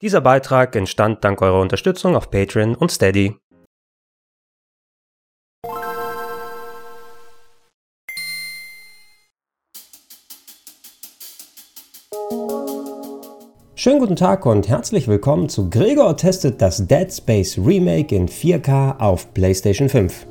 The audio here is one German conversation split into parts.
Dieser Beitrag entstand dank eurer Unterstützung auf Patreon und Steady. Schönen guten Tag und herzlich willkommen zu Gregor testet das Dead Space Remake in 4K auf PlayStation 5.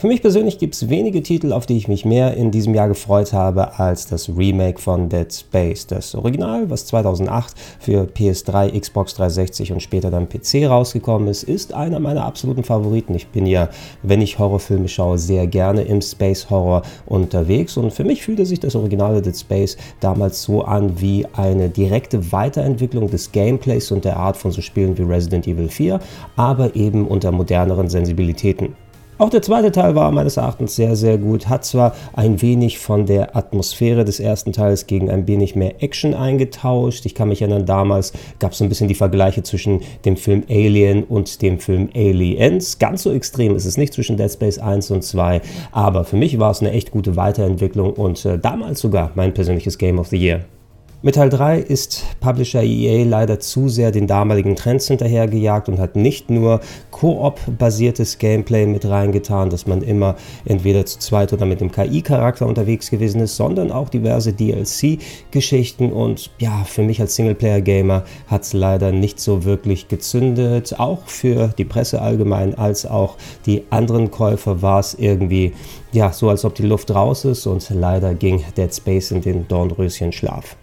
Für mich persönlich gibt es wenige Titel, auf die ich mich mehr in diesem Jahr gefreut habe als das Remake von Dead Space. Das Original, was 2008 für PS3, Xbox 360 und später dann PC rausgekommen ist, ist einer meiner absoluten Favoriten. Ich bin ja, wenn ich Horrorfilme schaue, sehr gerne im Space Horror unterwegs und für mich fühlte sich das originale Dead Space damals so an wie eine direkte Weiterentwicklung des Gameplays und der Art von so Spielen wie Resident Evil 4, aber eben unter moderneren Sensibilitäten. Auch der zweite Teil war meines Erachtens sehr, sehr gut. Hat zwar ein wenig von der Atmosphäre des ersten Teils gegen ein wenig mehr Action eingetauscht. Ich kann mich erinnern, damals gab es so ein bisschen die Vergleiche zwischen dem Film Alien und dem Film Aliens. Ganz so extrem ist es nicht zwischen Dead Space 1 und 2, aber für mich war es eine echt gute Weiterentwicklung und äh, damals sogar mein persönliches Game of the Year. Mit Teil 3 ist Publisher EA leider zu sehr den damaligen Trends hinterhergejagt und hat nicht nur Koop-basiertes Gameplay mit reingetan, dass man immer entweder zu zweit oder mit dem KI-Charakter unterwegs gewesen ist, sondern auch diverse DLC-Geschichten und ja, für mich als Singleplayer-Gamer hat es leider nicht so wirklich gezündet. Auch für die Presse allgemein als auch die anderen Käufer war es irgendwie ja, so als ob die Luft raus ist und leider ging Dead Space in den Dornröschen Schlaf.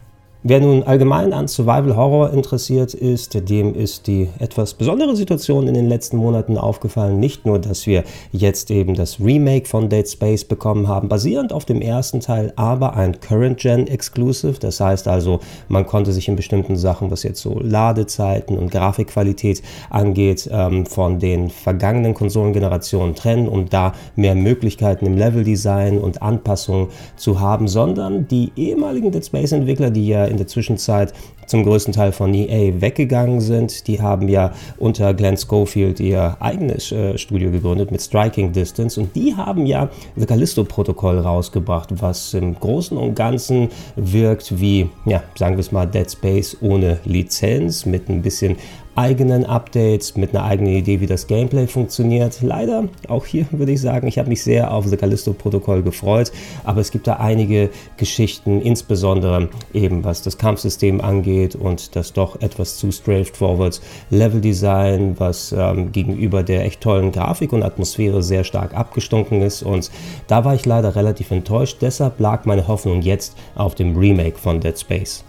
Wer nun allgemein an Survival Horror interessiert ist, dem ist die etwas besondere Situation in den letzten Monaten aufgefallen. Nicht nur, dass wir jetzt eben das Remake von Dead Space bekommen haben, basierend auf dem ersten Teil, aber ein Current Gen Exclusive. Das heißt also, man konnte sich in bestimmten Sachen, was jetzt so Ladezeiten und Grafikqualität angeht, ähm, von den vergangenen Konsolengenerationen trennen, um da mehr Möglichkeiten im Leveldesign und Anpassungen zu haben, sondern die ehemaligen Dead Space Entwickler, die ja in in der Zwischenzeit zum größten Teil von EA weggegangen sind. Die haben ja unter Glenn Schofield ihr eigenes äh, Studio gegründet mit Striking Distance und die haben ja The Callisto-Protokoll rausgebracht, was im Großen und Ganzen wirkt wie, ja, sagen wir es mal, Dead Space ohne Lizenz mit ein bisschen eigenen Updates, mit einer eigenen Idee, wie das Gameplay funktioniert. Leider, auch hier würde ich sagen, ich habe mich sehr auf The Callisto-Protokoll gefreut, aber es gibt da einige Geschichten, insbesondere eben was das Kampfsystem angeht und das doch etwas zu straightforward Level-Design, was ähm, gegenüber der echt tollen Grafik und Atmosphäre sehr stark abgestunken ist und da war ich leider relativ enttäuscht. Deshalb lag meine Hoffnung jetzt auf dem Remake von Dead Space.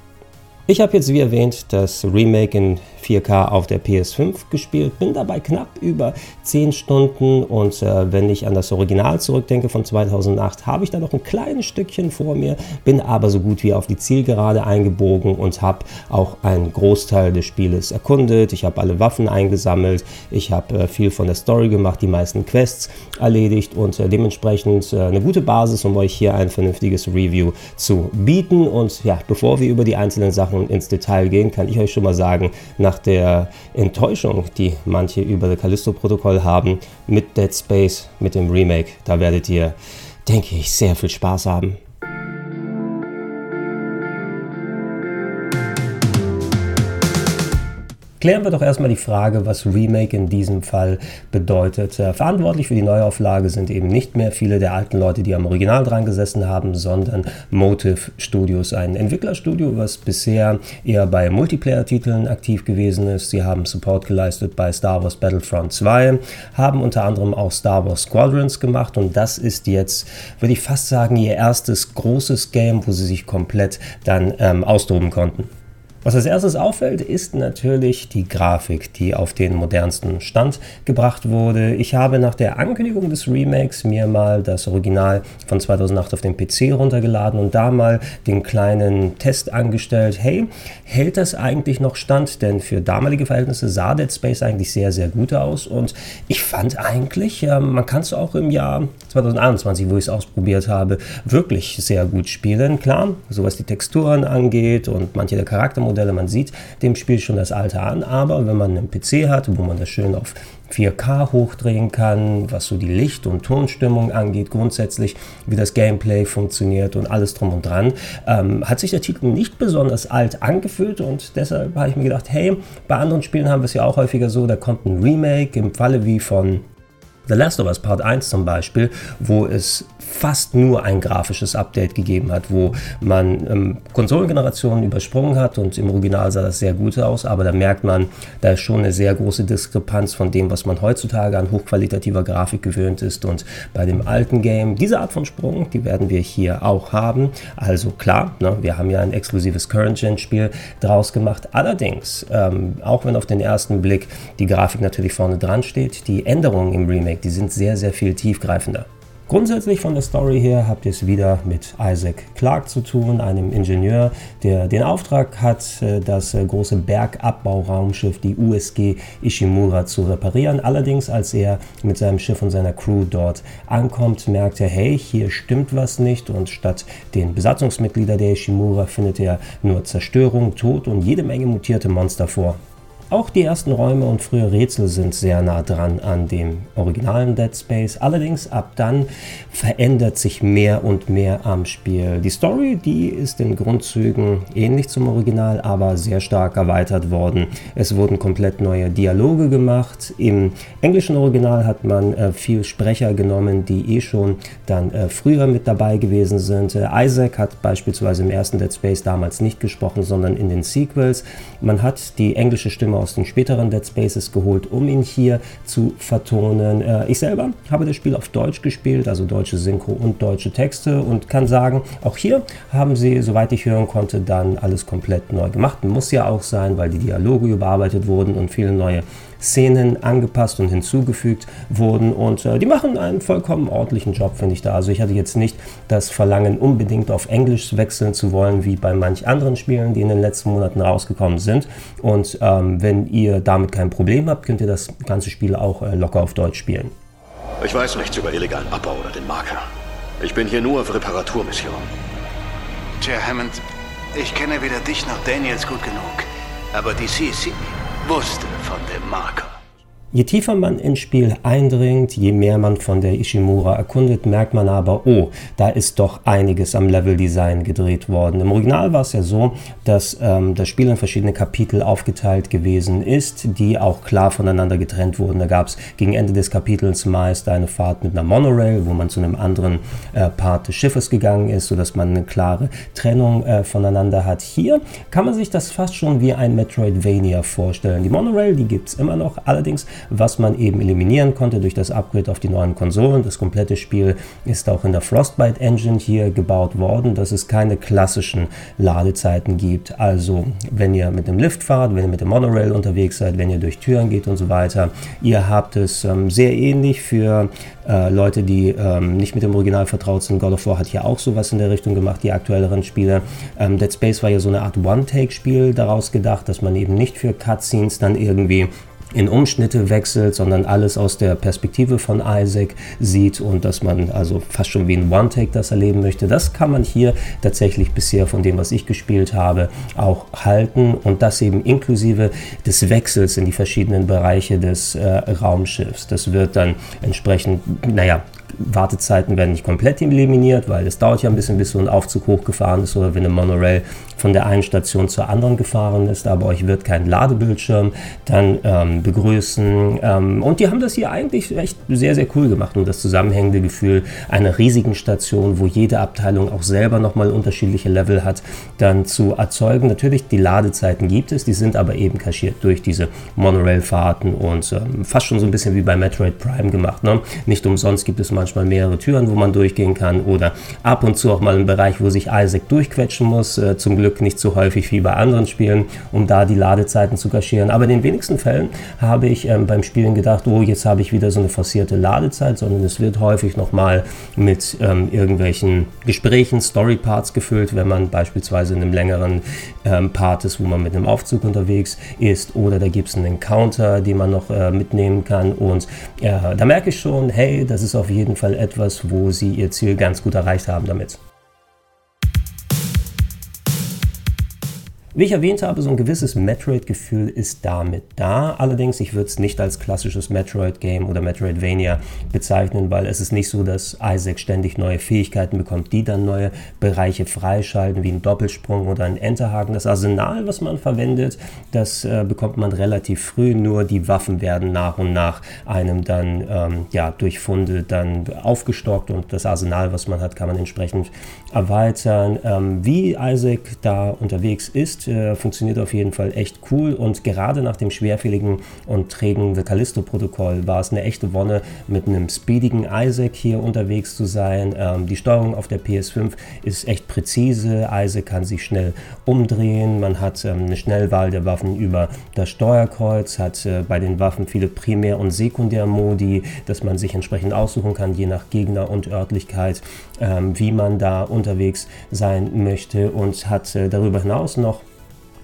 Ich habe jetzt wie erwähnt das Remake in 4K auf der PS5 gespielt, bin dabei knapp über 10 Stunden und äh, wenn ich an das Original zurückdenke von 2008, habe ich da noch ein kleines Stückchen vor mir, bin aber so gut wie auf die Zielgerade eingebogen und habe auch einen Großteil des Spieles erkundet. Ich habe alle Waffen eingesammelt, ich habe äh, viel von der Story gemacht, die meisten Quests erledigt und äh, dementsprechend äh, eine gute Basis, um euch hier ein vernünftiges Review zu bieten. Und ja, bevor wir über die einzelnen Sachen ins Detail gehen, kann ich euch schon mal sagen, nach nach der Enttäuschung, die manche über das Callisto-Protokoll haben, mit Dead Space, mit dem Remake, da werdet ihr, denke ich, sehr viel Spaß haben. Klären wir doch erstmal die Frage, was Remake in diesem Fall bedeutet. Äh, verantwortlich für die Neuauflage sind eben nicht mehr viele der alten Leute, die am Original dran gesessen haben, sondern Motive Studios, ein Entwicklerstudio, was bisher eher bei Multiplayer-Titeln aktiv gewesen ist. Sie haben Support geleistet bei Star Wars Battlefront 2, haben unter anderem auch Star Wars Squadrons gemacht und das ist jetzt, würde ich fast sagen, ihr erstes großes Game, wo sie sich komplett dann ähm, austoben konnten. Was als erstes auffällt, ist natürlich die Grafik, die auf den modernsten Stand gebracht wurde. Ich habe nach der Ankündigung des Remakes mir mal das Original von 2008 auf dem PC runtergeladen und da mal den kleinen Test angestellt. Hey, hält das eigentlich noch stand? Denn für damalige Verhältnisse sah Dead Space eigentlich sehr, sehr gut aus und ich fand eigentlich, man kann es auch im Jahr 2021, wo ich es ausprobiert habe, wirklich sehr gut spielen. Klar, so was die Texturen angeht und manche der Charakter Charaktermodelle. Man sieht dem Spiel schon das Alter an, aber wenn man einen PC hat, wo man das schön auf 4K hochdrehen kann, was so die Licht- und Tonstimmung angeht, grundsätzlich, wie das Gameplay funktioniert und alles drum und dran, ähm, hat sich der Titel nicht besonders alt angefühlt und deshalb habe ich mir gedacht, hey, bei anderen Spielen haben wir es ja auch häufiger so, da kommt ein Remake im Falle wie von The Last of Us Part 1 zum Beispiel, wo es fast nur ein grafisches Update gegeben hat, wo man ähm, Konsolengenerationen übersprungen hat und im Original sah das sehr gut aus, aber da merkt man, da ist schon eine sehr große Diskrepanz von dem, was man heutzutage an hochqualitativer Grafik gewöhnt ist. Und bei dem alten Game, diese Art von Sprung, die werden wir hier auch haben, also klar, ne, wir haben ja ein exklusives Current-Gen-Spiel draus gemacht, allerdings, ähm, auch wenn auf den ersten Blick die Grafik natürlich vorne dran steht, die Änderungen im Remake, die sind sehr, sehr viel tiefgreifender. Grundsätzlich von der Story her habt ihr es wieder mit Isaac Clarke zu tun, einem Ingenieur, der den Auftrag hat, äh, das äh, große Bergabbau-Raumschiff, die USG Ishimura, zu reparieren. Allerdings, als er mit seinem Schiff und seiner Crew dort ankommt, merkt er, hey, hier stimmt was nicht und statt den Besatzungsmitglieder der Ishimura findet er nur Zerstörung, Tod und jede Menge mutierte Monster vor. Auch die ersten Räume und frühe Rätsel sind sehr nah dran an dem originalen Dead Space. Allerdings ab dann verändert sich mehr und mehr am Spiel. Die Story, die ist in Grundzügen ähnlich zum Original, aber sehr stark erweitert worden. Es wurden komplett neue Dialoge gemacht. Im englischen Original hat man äh, viel Sprecher genommen, die eh schon dann äh, früher mit dabei gewesen sind. Äh, Isaac hat beispielsweise im ersten Dead Space damals nicht gesprochen, sondern in den Sequels. Man hat die englische Stimme aus den späteren Dead Spaces geholt, um ihn hier zu vertonen. Äh, ich selber habe das Spiel auf Deutsch gespielt, also deutsche Synchro und deutsche Texte und kann sagen, auch hier haben sie, soweit ich hören konnte, dann alles komplett neu gemacht. Muss ja auch sein, weil die Dialoge überarbeitet wurden und viele neue Szenen angepasst und hinzugefügt wurden und äh, die machen einen vollkommen ordentlichen Job, finde ich da. Also ich hatte jetzt nicht das Verlangen, unbedingt auf Englisch wechseln zu wollen, wie bei manch anderen Spielen, die in den letzten Monaten rausgekommen sind. Und ähm, wenn ihr damit kein Problem habt, könnt ihr das ganze Spiel auch äh, locker auf Deutsch spielen. Ich weiß nichts über illegalen Abbau oder den Marker. Ich bin hier nur auf Reparaturmission. Tja, Hammond, ich kenne weder dich noch Daniels gut genug. Aber die CC wusste von dem Marker. Je tiefer man ins Spiel eindringt, je mehr man von der Ishimura erkundet, merkt man aber, oh, da ist doch einiges am Leveldesign gedreht worden. Im Original war es ja so, dass ähm, das Spiel in verschiedene Kapitel aufgeteilt gewesen ist, die auch klar voneinander getrennt wurden. Da gab es gegen Ende des Kapitels meist eine Fahrt mit einer Monorail, wo man zu einem anderen äh, Part des Schiffes gegangen ist, sodass man eine klare Trennung äh, voneinander hat. Hier kann man sich das fast schon wie ein Metroidvania vorstellen. Die Monorail, die gibt es immer noch, allerdings was man eben eliminieren konnte durch das Upgrade auf die neuen Konsolen. Das komplette Spiel ist auch in der Frostbite Engine hier gebaut worden, dass es keine klassischen Ladezeiten gibt. Also wenn ihr mit dem Lift fahrt, wenn ihr mit dem Monorail unterwegs seid, wenn ihr durch Türen geht und so weiter, ihr habt es ähm, sehr ähnlich für äh, Leute, die ähm, nicht mit dem Original vertraut sind. God of War hat hier auch sowas in der Richtung gemacht, die aktuelleren Spiele. Ähm, Dead Space war ja so eine Art One-Take-Spiel daraus gedacht, dass man eben nicht für Cutscenes dann irgendwie in Umschnitte wechselt, sondern alles aus der Perspektive von Isaac sieht und dass man also fast schon wie ein One-Take das erleben möchte. Das kann man hier tatsächlich bisher von dem, was ich gespielt habe, auch halten und das eben inklusive des Wechsels in die verschiedenen Bereiche des äh, Raumschiffs. Das wird dann entsprechend, naja, Wartezeiten werden nicht komplett eliminiert, weil es dauert ja ein bisschen, bis so ein Aufzug hochgefahren ist oder wenn eine Monorail von der einen Station zur anderen gefahren ist, aber euch wird kein Ladebildschirm dann ähm, begrüßen. Ähm, und die haben das hier eigentlich echt sehr, sehr cool gemacht und das zusammenhängende Gefühl einer riesigen Station, wo jede Abteilung auch selber nochmal unterschiedliche Level hat, dann zu erzeugen. Natürlich, die Ladezeiten gibt es, die sind aber eben kaschiert durch diese Monorail-Fahrten und ähm, fast schon so ein bisschen wie bei Metroid Prime gemacht. Ne? Nicht umsonst gibt es manchmal mehrere Türen, wo man durchgehen kann oder ab und zu auch mal einen Bereich, wo sich Isaac durchquetschen muss. Äh, zum Glück nicht so häufig wie bei anderen Spielen, um da die Ladezeiten zu kaschieren. Aber in den wenigsten Fällen habe ich ähm, beim Spielen gedacht, oh, jetzt habe ich wieder so eine forcierte Ladezeit, sondern es wird häufig nochmal mit ähm, irgendwelchen Gesprächen, Story-Parts gefüllt, wenn man beispielsweise in einem längeren ähm, Part ist, wo man mit einem Aufzug unterwegs ist oder da gibt es einen Encounter, den man noch äh, mitnehmen kann und äh, da merke ich schon, hey, das ist auf jeden Fall etwas, wo sie ihr Ziel ganz gut erreicht haben damit. Wie ich erwähnt habe, so ein gewisses Metroid-Gefühl ist damit da. Allerdings, ich würde es nicht als klassisches Metroid-Game oder Metroidvania bezeichnen, weil es ist nicht so, dass Isaac ständig neue Fähigkeiten bekommt, die dann neue Bereiche freischalten, wie ein Doppelsprung oder ein Enterhaken. Das Arsenal, was man verwendet, das äh, bekommt man relativ früh, nur die Waffen werden nach und nach einem dann ähm, ja, durch Funde dann aufgestockt und das Arsenal, was man hat, kann man entsprechend erweitern. Ähm, wie Isaac da unterwegs ist, äh, funktioniert auf jeden Fall echt cool und gerade nach dem schwerfälligen und trägen The Callisto-Protokoll war es eine echte Wonne, mit einem speedigen Isaac hier unterwegs zu sein. Ähm, die Steuerung auf der PS5 ist echt präzise. Isaac kann sich schnell umdrehen. Man hat ähm, eine Schnellwahl der Waffen über das Steuerkreuz, hat äh, bei den Waffen viele Primär- und Sekundärmodi, dass man sich entsprechend aussuchen kann, je nach Gegner und Örtlichkeit, ähm, wie man da unterwegs sein möchte und hat äh, darüber hinaus noch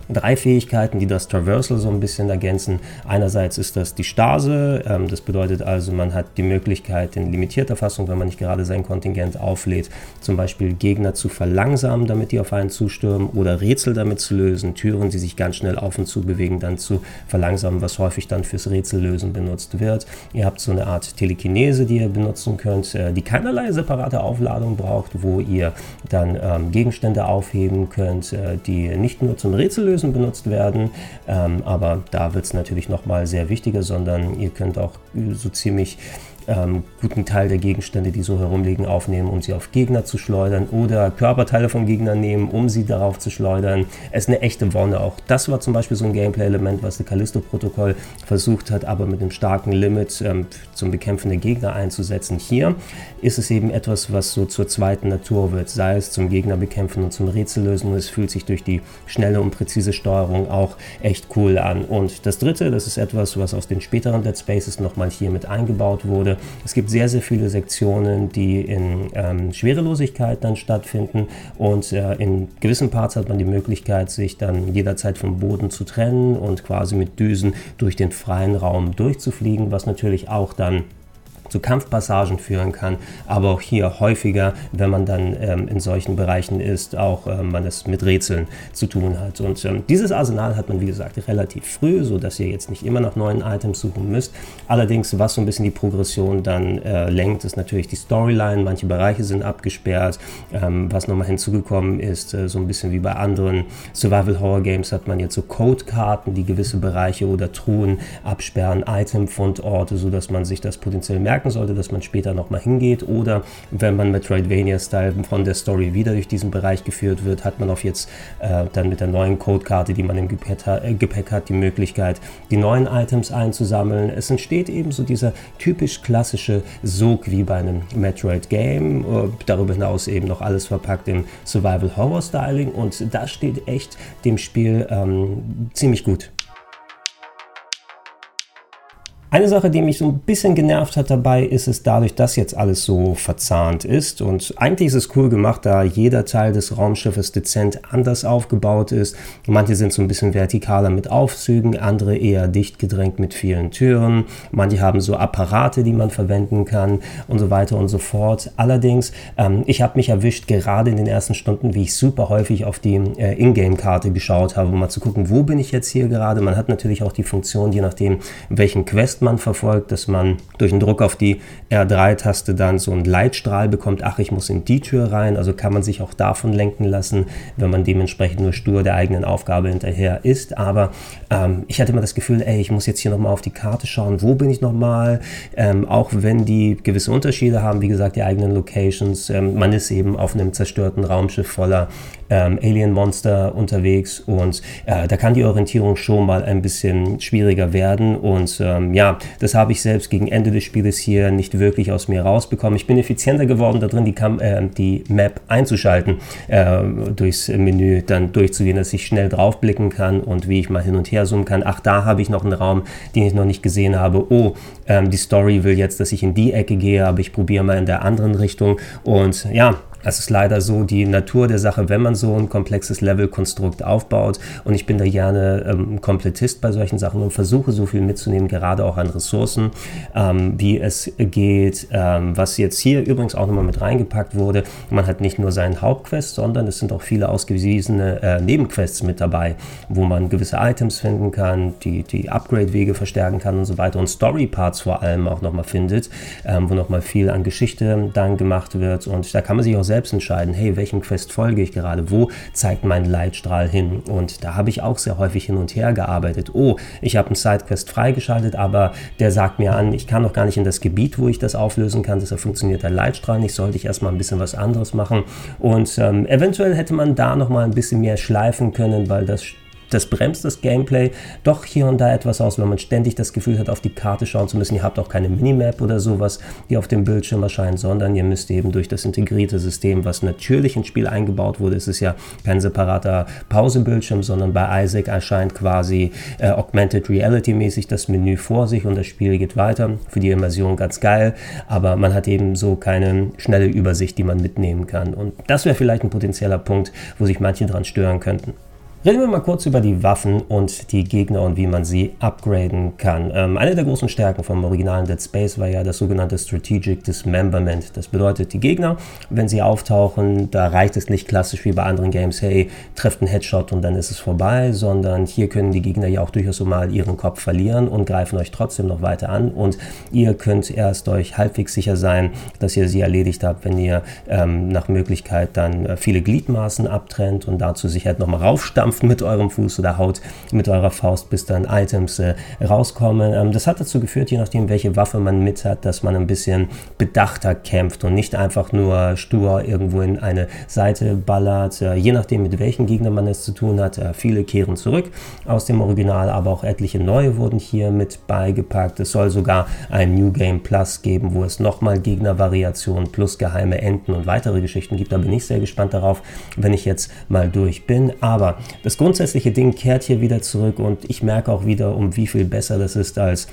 drei Fähigkeiten, die das Traversal so ein bisschen ergänzen. Einerseits ist das die Stase, ähm, das bedeutet also, man hat die Möglichkeit in limitierter Fassung, wenn man nicht gerade sein Kontingent auflädt, zum Beispiel Gegner zu verlangsamen, damit die auf einen zustürmen oder Rätsel damit zu lösen, Türen, die sich ganz schnell auf und zu bewegen, dann zu verlangsamen, was häufig dann fürs Rätsellösen benutzt wird. Ihr habt so eine Art Telekinese, die ihr benutzen könnt, äh, die keinerlei separate Aufladung braucht, wo ihr dann ähm, Gegenstände aufheben könnt, äh, die nicht nur zum Rätsellösen Lösen benutzt werden. Ähm, aber da wird es natürlich nochmal sehr wichtiger, sondern ihr könnt auch so ziemlich ähm, guten Teil der Gegenstände, die so herumliegen, aufnehmen, um sie auf Gegner zu schleudern oder Körperteile von Gegnern nehmen, um sie darauf zu schleudern. Es ist eine echte Wonne. Auch das war zum Beispiel so ein Gameplay-Element, was das Callisto-Protokoll versucht hat, aber mit einem starken Limit ähm, zum Bekämpfen der Gegner einzusetzen. Hier ist es eben etwas, was so zur zweiten Natur wird, sei es zum Gegner bekämpfen und zum Rätsellösen. Und es fühlt sich durch die schnelle und präzise Steuerung auch echt cool an. Und das dritte, das ist etwas, was aus den späteren Dead Spaces nochmal hier mit eingebaut wurde es gibt sehr, sehr viele Sektionen, die in ähm, Schwerelosigkeit dann stattfinden und äh, in gewissen Parts hat man die Möglichkeit, sich dann jederzeit vom Boden zu trennen und quasi mit Düsen durch den freien Raum durchzufliegen, was natürlich auch dann zu Kampfpassagen führen kann, aber auch hier häufiger, wenn man dann ähm, in solchen Bereichen ist, auch ähm, man es mit Rätseln zu tun hat. Und ähm, dieses Arsenal hat man, wie gesagt, relativ früh, sodass ihr jetzt nicht immer nach neuen Items suchen müsst. Allerdings, was so ein bisschen die Progression dann äh, lenkt, ist natürlich die Storyline. Manche Bereiche sind abgesperrt. Ähm, was nochmal hinzugekommen ist, äh, so ein bisschen wie bei anderen Survival-Horror-Games hat man jetzt so Codekarten, die gewisse Bereiche oder Truhen absperren, Item-Fundorte, sodass man sich das potenziell merkt merken sollte, dass man später nochmal hingeht. Oder wenn man Metroidvania-Style von der Story wieder durch diesen Bereich geführt wird, hat man auf jetzt äh, dann mit der neuen Codekarte, die man im Gepäck, äh, Gepäck hat, die Möglichkeit, die neuen Items einzusammeln. Es entsteht eben so dieser typisch klassische Sog wie bei einem Metroid-Game. Äh, darüber hinaus eben noch alles verpackt im Survival-Horror-Styling und das steht echt dem Spiel ähm, ziemlich gut. Eine Sache, die mich so ein bisschen genervt hat dabei, ist es dadurch, dass jetzt alles so verzahnt ist. Und eigentlich ist es cool gemacht, da jeder Teil des Raumschiffes dezent anders aufgebaut ist. Manche sind so ein bisschen vertikaler mit Aufzügen, andere eher dicht gedrängt mit vielen Türen. Manche haben so Apparate, die man verwenden kann und so weiter und so fort. Allerdings, ähm, ich habe mich erwischt, gerade in den ersten Stunden, wie ich super häufig auf die äh, Ingame-Karte geschaut habe, um mal zu gucken, wo bin ich jetzt hier gerade. Man hat natürlich auch die Funktion, je nachdem, welchen Quest man verfolgt, dass man durch einen Druck auf die R3-Taste dann so einen Leitstrahl bekommt, ach, ich muss in die Tür rein. Also kann man sich auch davon lenken lassen, wenn man dementsprechend nur stur der eigenen Aufgabe hinterher ist. Aber ähm, ich hatte immer das Gefühl, ey, ich muss jetzt hier nochmal auf die Karte schauen, wo bin ich nochmal? Ähm, auch wenn die gewisse Unterschiede haben, wie gesagt, die eigenen Locations. Ähm, man ist eben auf einem zerstörten Raumschiff voller ähm, Alien-Monster unterwegs und äh, da kann die Orientierung schon mal ein bisschen schwieriger werden. Und ähm, ja, das habe ich selbst gegen Ende des Spieles hier nicht wirklich aus mir rausbekommen. Ich bin effizienter geworden darin, die, Kam äh, die Map einzuschalten, äh, durchs Menü dann durchzugehen, dass ich schnell draufblicken kann und wie ich mal hin und her zoomen kann. Ach, da habe ich noch einen Raum, den ich noch nicht gesehen habe. Oh, ähm, die Story will jetzt, dass ich in die Ecke gehe, aber ich probiere mal in der anderen Richtung. Und ja, Es ist leider so die Natur der Sache, wenn man so ein komplexes Levelkonstrukt aufbaut. Und ich bin da gerne ähm, Komplettist bei solchen Sachen und versuche so viel mitzunehmen, gerade auch an Ressourcen, ähm, wie es geht. Ähm, was jetzt hier übrigens auch nochmal mit reingepackt wurde, man hat nicht nur seinen Hauptquest, sondern es sind auch viele ausgewiesene äh, Nebenquests mit dabei, wo man gewisse Items finden kann, die, die Upgrade-Wege verstärken kann und so weiter und Story-Parts vor allem auch nochmal findet, ähm, wo nochmal viel an Geschichte dann gemacht wird. Und da kann man sich auch selbst selbst entscheiden, hey, welchem Quest folge ich gerade, wo zeigt mein Leitstrahl hin? Und da habe ich auch sehr häufig hin und her gearbeitet. Oh, ich habe einen Sidequest freigeschaltet, aber der sagt mir an, ich kann noch gar nicht in das Gebiet, wo ich das auflösen kann, deshalb funktioniert der Leitstrahl nicht, sollte ich erstmal ein bisschen was anderes machen. Und ähm, eventuell hätte man da noch mal ein bisschen mehr schleifen können, weil das das bremst das Gameplay doch hier und da etwas aus, wenn man ständig das Gefühl hat, auf die Karte schauen zu müssen. Ihr habt auch keine Minimap oder sowas, die auf dem Bildschirm erscheint, sondern ihr müsst eben durch das integrierte System, was natürlich ins Spiel eingebaut wurde, es ist ja kein separater Pausebildschirm, sondern bei Isaac erscheint quasi äh, Augmented Reality mäßig das Menü vor sich und das Spiel geht weiter. Für die Immersion ganz geil, aber man hat eben so keine schnelle Übersicht, die man mitnehmen kann. Und das wäre vielleicht ein potenzieller Punkt, wo sich manche dran stören könnten. Reden wir mal kurz über die Waffen und die Gegner und wie man sie upgraden kann. Ähm, eine der großen Stärken vom originalen Dead Space war ja das sogenannte Strategic Dismemberment. Das bedeutet, die Gegner, wenn sie auftauchen, da reicht es nicht klassisch wie bei anderen Games, hey, trefft einen Headshot und dann ist es vorbei, sondern hier können die Gegner ja auch durchaus mal ihren Kopf verlieren und greifen euch trotzdem noch weiter an und ihr könnt erst euch halbwegs sicher sein, dass ihr sie erledigt habt, wenn ihr ähm, nach Möglichkeit dann äh, viele Gliedmaßen abtrennt und dazu sich halt nochmal raufstampft stampft mit eurem Fuß oder haut mit eurer Faust, bis dann Items äh, rauskommen. Ähm, das hat dazu geführt, je nachdem, welche Waffe man mit hat, dass man ein bisschen bedachter kämpft und nicht einfach nur stur irgendwo in eine Seite ballert. Äh, je nachdem, mit welchen Gegnern man es zu tun hat. Äh, viele kehren zurück aus dem Original, aber auch etliche neue wurden hier mit beigepackt. Es soll sogar ein New Game Plus geben, wo es nochmal Gegnervariationen plus geheime Enden und weitere Geschichten gibt. Da bin ich sehr gespannt darauf, wenn ich jetzt mal durch bin. Aber das grundsätzliche Ding kehrt hier wieder zurück und ich merke auch wieder, um wie viel besser das ist als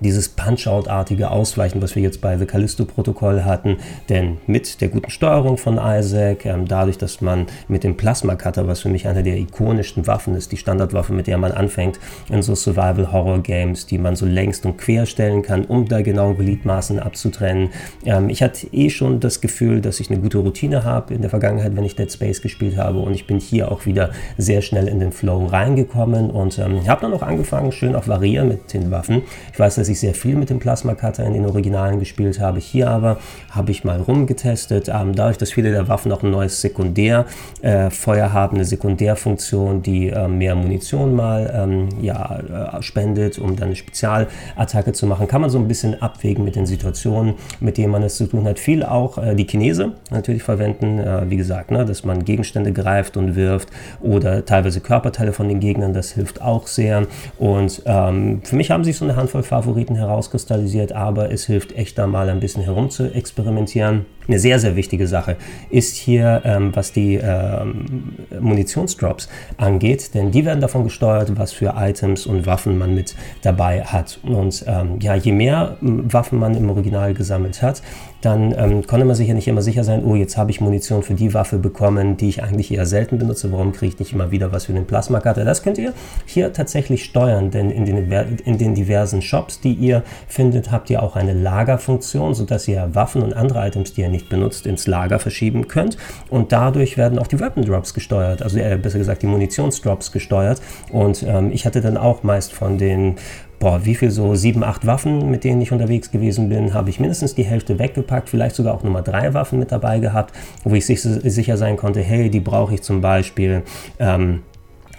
dieses Punch-Out-artige Ausweichen, was wir jetzt bei The Callisto-Protokoll hatten. Denn mit der guten Steuerung von Isaac, ähm, dadurch, dass man mit dem Plasma-Cutter, was für mich eine der ikonischsten Waffen ist, die Standardwaffe, mit der man anfängt in so Survival-Horror-Games, die man so längst und quer stellen kann, um da genau Gliedmaßen abzutrennen. Ähm, ich hatte eh schon das Gefühl, dass ich eine gute Routine habe in der Vergangenheit, wenn ich Dead Space gespielt habe und ich bin hier auch wieder sehr schnell in den Flow reingekommen und ähm, habe dann auch angefangen, schön auf Variieren mit den Waffen. Ich weiß, dass ich sehr viel mit dem Plasma Cutter in den Originalen gespielt habe. Hier aber habe ich mal rumgetestet. Ähm, dadurch, dass viele der Waffen auch ein neues Sekundärfeuer äh, haben, eine Sekundärfunktion, die äh, mehr Munition mal ähm, ja, äh, spendet, um dann eine Spezialattacke zu machen, kann man so ein bisschen abwägen mit den Situationen, mit denen man es zu tun hat. Viel auch äh, die Chinese natürlich verwenden, äh, wie gesagt, ne, dass man Gegenstände greift und wirft oder teilweise Körperteile von den Gegnern, das hilft auch sehr. Und ähm, für mich haben sich so eine Handvoll Favoriten Favoriten herauskristallisiert, aber es hilft echt da mal ein bisschen herum zu experimentieren. Eine sehr, sehr wichtige Sache ist hier, ähm, was die ähm, Munitionsdrops angeht, denn die werden davon gesteuert, was für Items und Waffen man mit dabei hat. Und ähm, ja, je mehr Waffen man im Original gesammelt hat, dann ähm, konnte man sich ja nicht immer sicher sein, oh, jetzt habe ich Munition für die Waffe bekommen, die ich eigentlich eher selten benutze, warum kriege ich nicht immer wieder was für den Plasma-Cutter? Das könnt ihr hier tatsächlich steuern, denn in den, in den diversen Shops, die ihr findet, habt ihr auch eine Lagerfunktion, sodass ihr Waffen und andere Items, die ihr nicht benutzt, ins Lager verschieben könnt. Und dadurch werden auch die Weapon Drops gesteuert, also äh, besser gesagt die Munitionsdrops gesteuert. Und ähm, ich hatte dann auch meist von den boah, wie viel so sieben, acht Waffen, mit denen ich unterwegs gewesen bin, habe ich mindestens die Hälfte weggepackt, vielleicht sogar auch Nummer drei Waffen mit dabei gehabt, wo ich sicher sein konnte, hey, die brauche ich zum Beispiel ähm,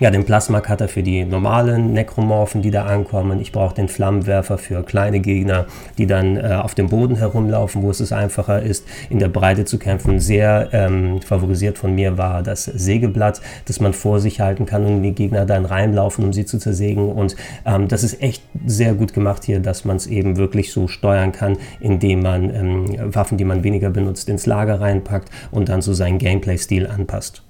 ja, den Plasma-Cutter für die normalen Nekromorphen, die da ankommen. Ich brauche den Flammenwerfer für kleine Gegner, die dann äh, auf dem Boden herumlaufen, wo es einfacher ist, in der Breite zu kämpfen. Sehr ähm, favorisiert von mir war das Sägeblatt, das man vor sich halten kann und die Gegner dann reinlaufen, um sie zu zersägen. Und ähm, das ist echt sehr gut gemacht hier, dass man es eben wirklich so steuern kann, indem man ähm, Waffen, die man weniger benutzt, ins Lager reinpackt und dann so seinen Gameplay-Stil anpasst.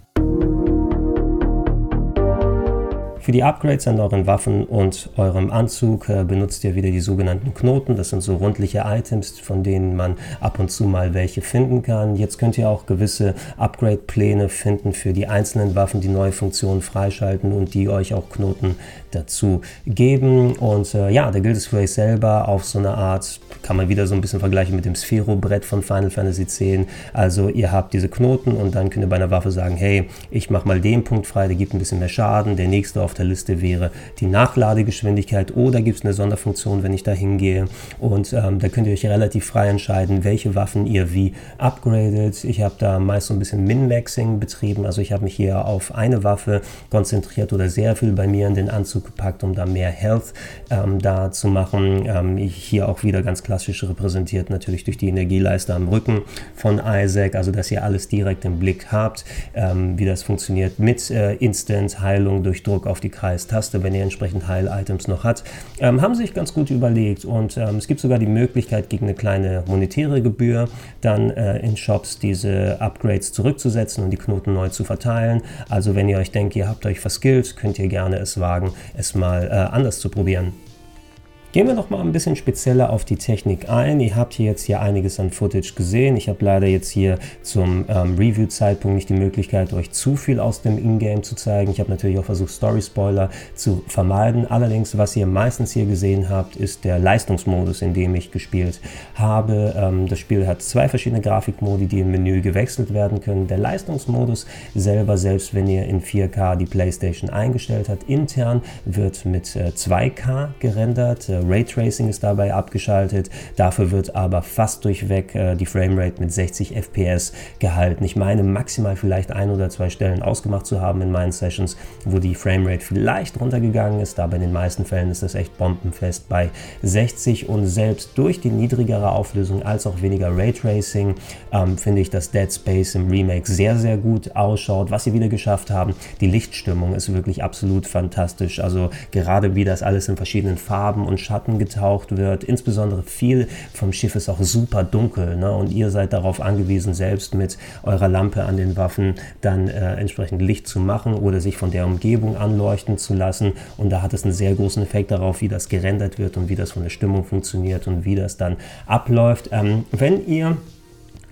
Für die Upgrades an euren Waffen und eurem Anzug äh, benutzt ihr wieder die sogenannten Knoten. Das sind so rundliche Items, von denen man ab und zu mal welche finden kann. Jetzt könnt ihr auch gewisse Upgrade-Pläne finden für die einzelnen Waffen, die neue Funktionen freischalten und die euch auch Knoten dazu geben. Und äh, ja, da gilt es für euch selber auf so eine Art, kann man wieder so ein bisschen vergleichen mit dem Sphero-Brett von Final Fantasy X. Also ihr habt diese Knoten und dann könnt ihr bei einer Waffe sagen, hey, ich mache mal den Punkt frei, der gibt ein bisschen mehr Schaden. Der nächste auf der Liste wäre die Nachladegeschwindigkeit oder gibt es eine Sonderfunktion, wenn ich da hingehe. Und ähm, da könnt ihr euch relativ frei entscheiden, welche Waffen ihr wie upgradet. Ich habe da meist so ein bisschen Min-Maxing betrieben. Also ich habe mich hier auf eine Waffe konzentriert oder sehr viel bei mir in den Anzug gepackt, um da mehr Health ähm, da zu machen. Ähm, hier auch wieder ganz klassisch repräsentiert natürlich durch die Energieleiste am Rücken von Isaac, also dass ihr alles direkt im Blick habt, ähm, wie das funktioniert mit äh, Instant Heilung durch Druck auf die Kreistaste, wenn ihr entsprechend Heil-Items noch hat. Ähm, haben sich ganz gut überlegt und ähm, es gibt sogar die Möglichkeit, gegen eine kleine monetäre Gebühr dann äh, in Shops diese Upgrades zurückzusetzen und die Knoten neu zu verteilen. Also wenn ihr euch denkt, ihr habt euch verskillt, könnt ihr gerne es wagen, es mal äh, anders zu probieren. Gehen wir noch mal ein bisschen spezieller auf die Technik ein. Ihr habt hier jetzt hier einiges an Footage gesehen. Ich habe leider jetzt hier zum ähm, Review-Zeitpunkt nicht die Möglichkeit, euch zu viel aus dem Ingame zu zeigen. Ich habe natürlich auch versucht, Story-Spoiler zu vermeiden. Allerdings, was ihr meistens hier gesehen habt, ist der Leistungsmodus, in dem ich gespielt habe. Ähm, das Spiel hat zwei verschiedene Grafikmodi, die im Menü gewechselt werden können. Der Leistungsmodus selber, selbst wenn ihr in 4K die PlayStation eingestellt habt, intern wird mit äh, 2K gerendert. Äh, Raytracing ist dabei abgeschaltet. Dafür wird aber fast durchweg äh, die Framerate mit 60 FPS gehalten. Ich meine maximal vielleicht ein oder zwei Stellen ausgemacht zu haben in meinen Sessions, wo die Framerate vielleicht runtergegangen ist, aber in den meisten Fällen ist das echt bombenfest bei 60 und selbst durch die niedrigere Auflösung als auch weniger Raytracing ähm, finde ich, dass Dead Space im Remake sehr, sehr gut ausschaut. Was sie wieder geschafft haben, die Lichtstimmung ist wirklich absolut fantastisch. Also gerade wie das alles in verschiedenen Farben und Schatten getaucht wird. Insbesondere viel vom Schiff ist auch super dunkel ne? und ihr seid darauf angewiesen, selbst mit eurer Lampe an den Waffen dann äh, entsprechend Licht zu machen oder sich von der Umgebung anleuchten zu lassen. Und da hat es einen sehr großen Effekt darauf, wie das gerendert wird und wie das von der Stimmung funktioniert und wie das dann abläuft. Ähm, wenn ihr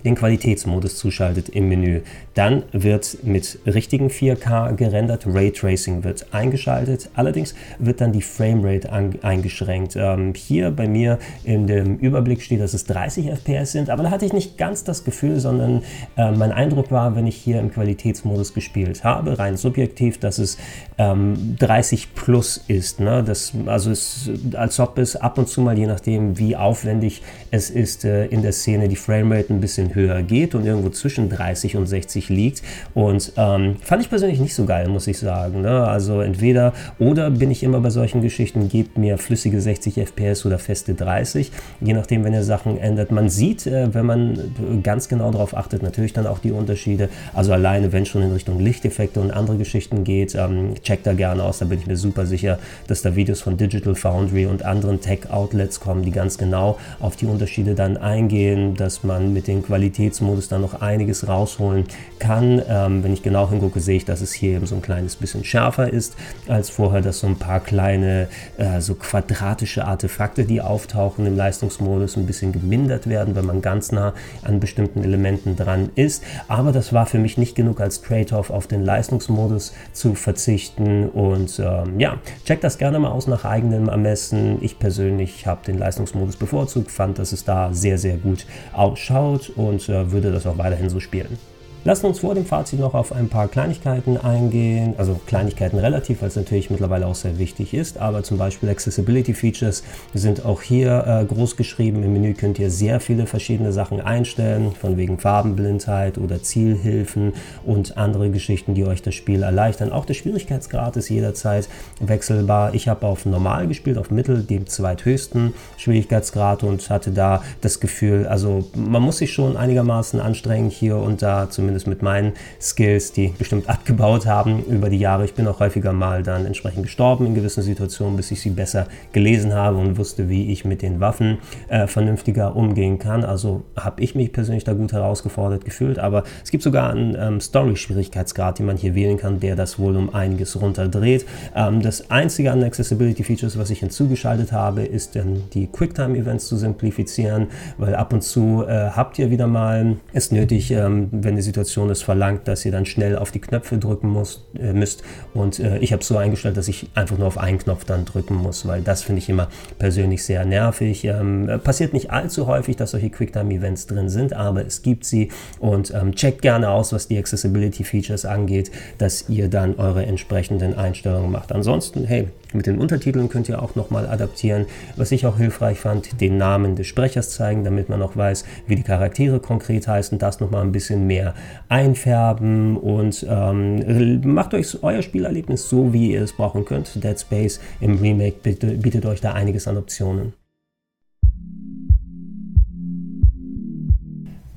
den Qualitätsmodus zuschaltet im Menü. Dann wird mit richtigen 4K gerendert, Raytracing wird eingeschaltet, allerdings wird dann die Framerate eingeschränkt. Ähm, hier bei mir in dem Überblick steht, dass es 30 FPS sind, aber da hatte ich nicht ganz das Gefühl, sondern äh, mein Eindruck war, wenn ich hier im Qualitätsmodus gespielt habe, rein subjektiv, dass es ähm, 30 plus ist. Ne? Das, also es, als ob es ab und zu mal, je nachdem wie aufwendig es ist, äh, in der Szene die Framerate ein bisschen höher geht und irgendwo zwischen 30 und 60 liegt. Und ähm, fand ich persönlich nicht so geil, muss ich sagen. Ne? Also entweder oder bin ich immer bei solchen Geschichten, gebt mir flüssige 60 FPS oder feste 30, je nachdem, wenn ihr Sachen ändert. Man sieht, äh, wenn man ganz genau darauf achtet, natürlich dann auch die Unterschiede. Also alleine, wenn schon in Richtung Lichteffekte und andere Geschichten geht, ähm, checkt da gerne aus. Da bin ich mir super sicher, dass da Videos von Digital Foundry und anderen Tech-Outlets kommen, die ganz genau auf die Unterschiede dann eingehen, dass man mit den Qualitäten Qualitätsmodus dann noch einiges rausholen kann. Ähm, wenn ich genau hingucke, sehe ich, dass es hier eben so ein kleines bisschen schärfer ist als vorher, dass so ein paar kleine, äh, so quadratische Artefakte, die auftauchen im Leistungsmodus, ein bisschen gemindert werden, wenn man ganz nah an bestimmten Elementen dran ist. Aber das war für mich nicht genug als Trade-off auf den Leistungsmodus zu verzichten. Und ähm, ja, checkt das gerne mal aus nach eigenem Ermessen. Ich persönlich habe den Leistungsmodus bevorzugt, fand, dass es da sehr, sehr gut ausschaut und und äh, würde das auch weiterhin so spielen. Lassen uns vor dem Fazit noch auf ein paar Kleinigkeiten eingehen, also Kleinigkeiten relativ, weil es natürlich mittlerweile auch sehr wichtig ist, aber zum Beispiel Accessibility Features sind auch hier äh, groß geschrieben. Im Menü könnt ihr sehr viele verschiedene Sachen einstellen, von wegen Farbenblindheit oder Zielhilfen und andere Geschichten, die euch das Spiel erleichtern. Auch der Schwierigkeitsgrad ist jederzeit wechselbar. Ich habe auf Normal gespielt, auf Mittel, dem zweithöchsten Schwierigkeitsgrad und hatte da das Gefühl, also man muss sich schon einigermaßen anstrengen hier und da zumindest zumindest mit meinen Skills, die bestimmt abgebaut haben über die Jahre. Ich bin auch häufiger mal dann entsprechend gestorben in gewissen Situationen, bis ich sie besser gelesen habe und wusste, wie ich mit den Waffen äh, vernünftiger umgehen kann. Also habe ich mich persönlich da gut herausgefordert gefühlt. Aber es gibt sogar einen ähm, Story-Schwierigkeitsgrad, den man hier wählen kann, der das wohl um einiges runterdreht. Ähm, das einzige an Accessibility Features, was ich hinzugeschaltet habe, ist dann die Quicktime-Events zu simplifizieren, weil ab und zu äh, habt ihr wieder mal es nötig, ähm, wenn die Situation es verlangt, dass ihr dann schnell auf die Knöpfe drücken muss, äh, müsst. Und äh, ich habe es so eingestellt, dass ich einfach nur auf einen Knopf dann drücken muss, weil das finde ich immer persönlich sehr nervig. Ähm, passiert nicht allzu häufig, dass solche Quicktime-Events drin sind, aber es gibt sie und ähm, checkt gerne aus, was die Accessibility Features angeht, dass ihr dann eure entsprechenden Einstellungen macht. Ansonsten, hey, mit den Untertiteln könnt ihr auch nochmal adaptieren. Was ich auch hilfreich fand, den Namen des Sprechers zeigen, damit man auch weiß, wie die Charaktere konkret heißen, das nochmal ein bisschen mehr einfärben und ähm, macht euch euer Spielerlebnis so, wie ihr es brauchen könnt. Dead Space im Remake bietet, bietet euch da einiges an Optionen.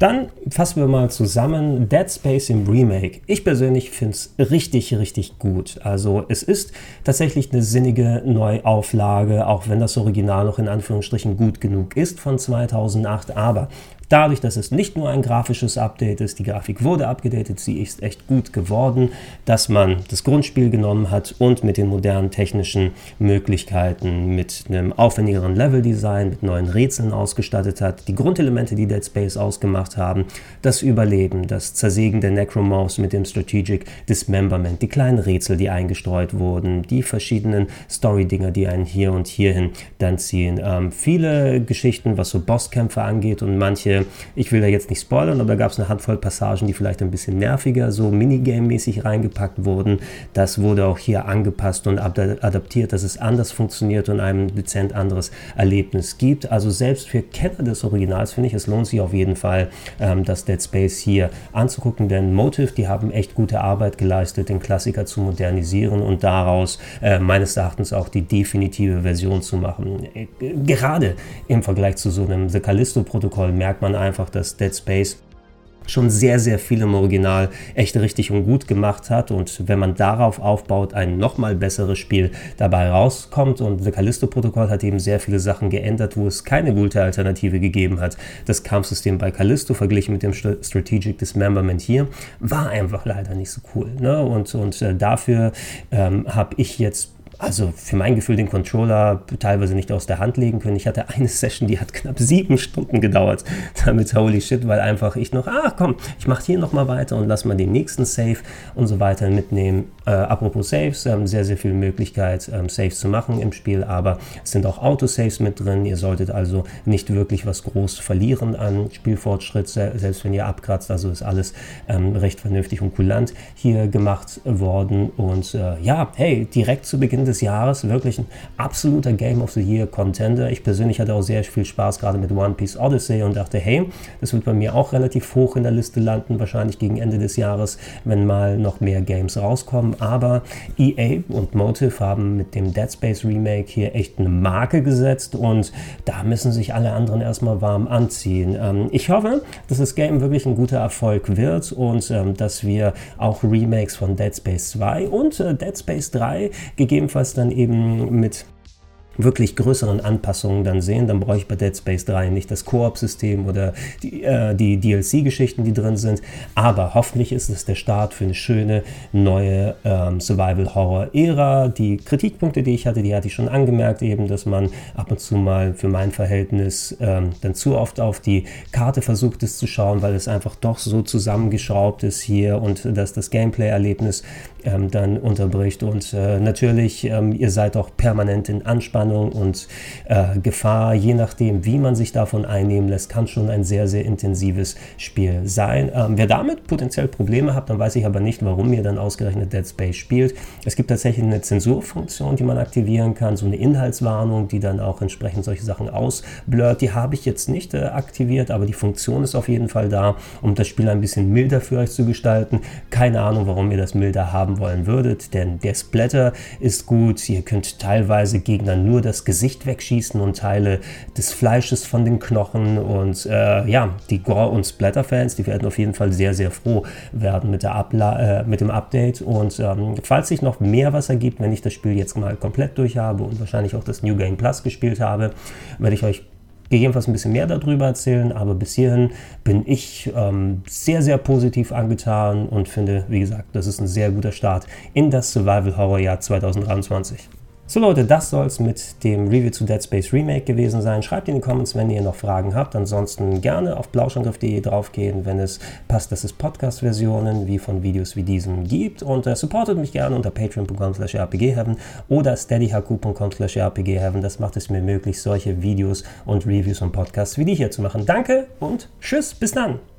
Dann fassen wir mal zusammen Dead Space im Remake. Ich persönlich finde es richtig, richtig gut. Also es ist tatsächlich eine sinnige Neuauflage, auch wenn das Original noch in Anführungsstrichen gut genug ist von 2008. Aber Dadurch, dass es nicht nur ein grafisches Update ist, die Grafik wurde abgedatet, sie ist echt gut geworden, dass man das Grundspiel genommen hat und mit den modernen technischen Möglichkeiten, mit einem aufwendigeren Leveldesign, mit neuen Rätseln ausgestattet hat, die Grundelemente, die Dead Space ausgemacht haben, das Überleben, das Zersägen der Necromorphs mit dem Strategic Dismemberment, die kleinen Rätsel, die eingestreut wurden, die verschiedenen Story-Dinger, die einen hier und hierhin dann ziehen. Ähm, viele Geschichten, was so Bosskämpfe angeht und manche ich will da jetzt nicht spoilern, aber da gab es eine Handvoll Passagen, die vielleicht ein bisschen nerviger, so Minigame-mäßig reingepackt wurden. Das wurde auch hier angepasst und adaptiert, dass es anders funktioniert und einem dezent anderes Erlebnis gibt. Also selbst für Kenner des Originals finde ich, es lohnt sich auf jeden Fall, ähm, das Dead Space hier anzugucken, denn Motive, die haben echt gute Arbeit geleistet, den Klassiker zu modernisieren und daraus äh, meines Erachtens auch die definitive Version zu machen. Äh, gerade im Vergleich zu so einem The Callisto-Protokoll merkt man einfach, dass Dead Space schon sehr, sehr viel im Original echt richtig und gut gemacht hat. Und wenn man darauf aufbaut, ein nochmal besseres Spiel dabei rauskommt. Und The Callisto-Protokoll hat eben sehr viele Sachen geändert, wo es keine gute Alternative gegeben hat. Das Kampfsystem bei Callisto verglichen mit dem Strategic Dismemberment hier war einfach leider nicht so cool. Ne? Und, und äh, dafür ähm, habe ich jetzt also für mein Gefühl den Controller teilweise nicht aus der Hand legen können. Ich hatte eine Session, die hat knapp sieben Stunden gedauert. Damit holy shit, weil einfach ich noch, ah komm, ich mache hier nochmal weiter und lass mal den nächsten Save und so weiter mitnehmen. Äh, apropos Saves, ähm, sehr, sehr viel Möglichkeit, ähm, Saves zu machen im Spiel, aber es sind auch Autosaves mit drin. Ihr solltet also nicht wirklich was groß verlieren an Spielfortschritt, selbst wenn ihr abkratzt. Also ist alles ähm, recht vernünftig und kulant hier gemacht worden. Und äh, ja, hey, direkt zu Beginn des des Jahres. Wirklich ein absoluter Game of the Year Contender. Ich persönlich hatte auch sehr viel Spaß gerade mit One Piece Odyssey und dachte, hey, das wird bei mir auch relativ hoch in der Liste landen, wahrscheinlich gegen Ende des Jahres, wenn mal noch mehr Games rauskommen. Aber EA und Motive haben mit dem Dead Space Remake hier echt eine Marke gesetzt und da müssen sich alle anderen erstmal warm anziehen. Ähm, ich hoffe, dass das Game wirklich ein guter Erfolg wird und ähm, dass wir auch Remakes von Dead Space 2 und äh, Dead Space 3 gegebenenfalls was dann eben mit wirklich größeren Anpassungen dann sehen, dann brauche ich bei Dead Space 3 nicht das Koop-System oder die, äh, die DLC-Geschichten, die drin sind. Aber hoffentlich ist es der Start für eine schöne neue ähm, Survival-Horror-Ära. Die Kritikpunkte, die ich hatte, die hatte ich schon angemerkt, eben, dass man ab und zu mal für mein Verhältnis ähm, dann zu oft auf die Karte versucht ist zu schauen, weil es einfach doch so zusammengeschraubt ist hier und dass das Gameplay-Erlebnis ähm, dann unterbricht. Und äh, natürlich, ähm, ihr seid auch permanent in Anspannung und äh, Gefahr, je nachdem, wie man sich davon einnehmen lässt, kann schon ein sehr, sehr intensives Spiel sein. Ähm, wer damit potenziell Probleme hat, dann weiß ich aber nicht, warum ihr dann ausgerechnet Dead Space spielt. Es gibt tatsächlich eine Zensurfunktion, die man aktivieren kann, so eine Inhaltswarnung, die dann auch entsprechend solche Sachen ausblurrt. Die habe ich jetzt nicht äh, aktiviert, aber die Funktion ist auf jeden Fall da, um das Spiel ein bisschen milder für euch zu gestalten. Keine Ahnung, warum ihr das milder haben haben wollen würdet, denn der Splatter ist gut. Ihr könnt teilweise Gegner nur das Gesicht wegschießen und Teile des Fleisches von den Knochen. Und äh, ja, die Gore- und Splatter-Fans, die werden auf jeden Fall sehr, sehr froh werden mit, der Abla äh, mit dem Update. Und ähm, falls sich noch mehr was ergibt, wenn ich das Spiel jetzt mal komplett durch habe und wahrscheinlich auch das New Game Plus gespielt habe, werde ich euch gegebenenfalls ein bisschen mehr darüber erzählen, aber bis hierhin bin ich ähm, sehr, sehr positiv angetan und finde, wie gesagt, das ist ein sehr guter Start in das Survival Horror Jahr 2023. So Leute, das soll es mit dem Review zu Dead Space Remake gewesen sein. Schreibt in die Comments, wenn ihr noch Fragen habt. Ansonsten gerne auf blauschangriff.de draufgehen, wenn es passt, dass es Podcast-Versionen wie von Videos wie diesem gibt. Und äh, supportet mich gerne unter patreon.com slash rpgheaven oder steadyhq.com slash rpgheaven. Das macht es mir möglich, solche Videos und Reviews und Podcasts wie die hier zu machen. Danke und tschüss, bis dann!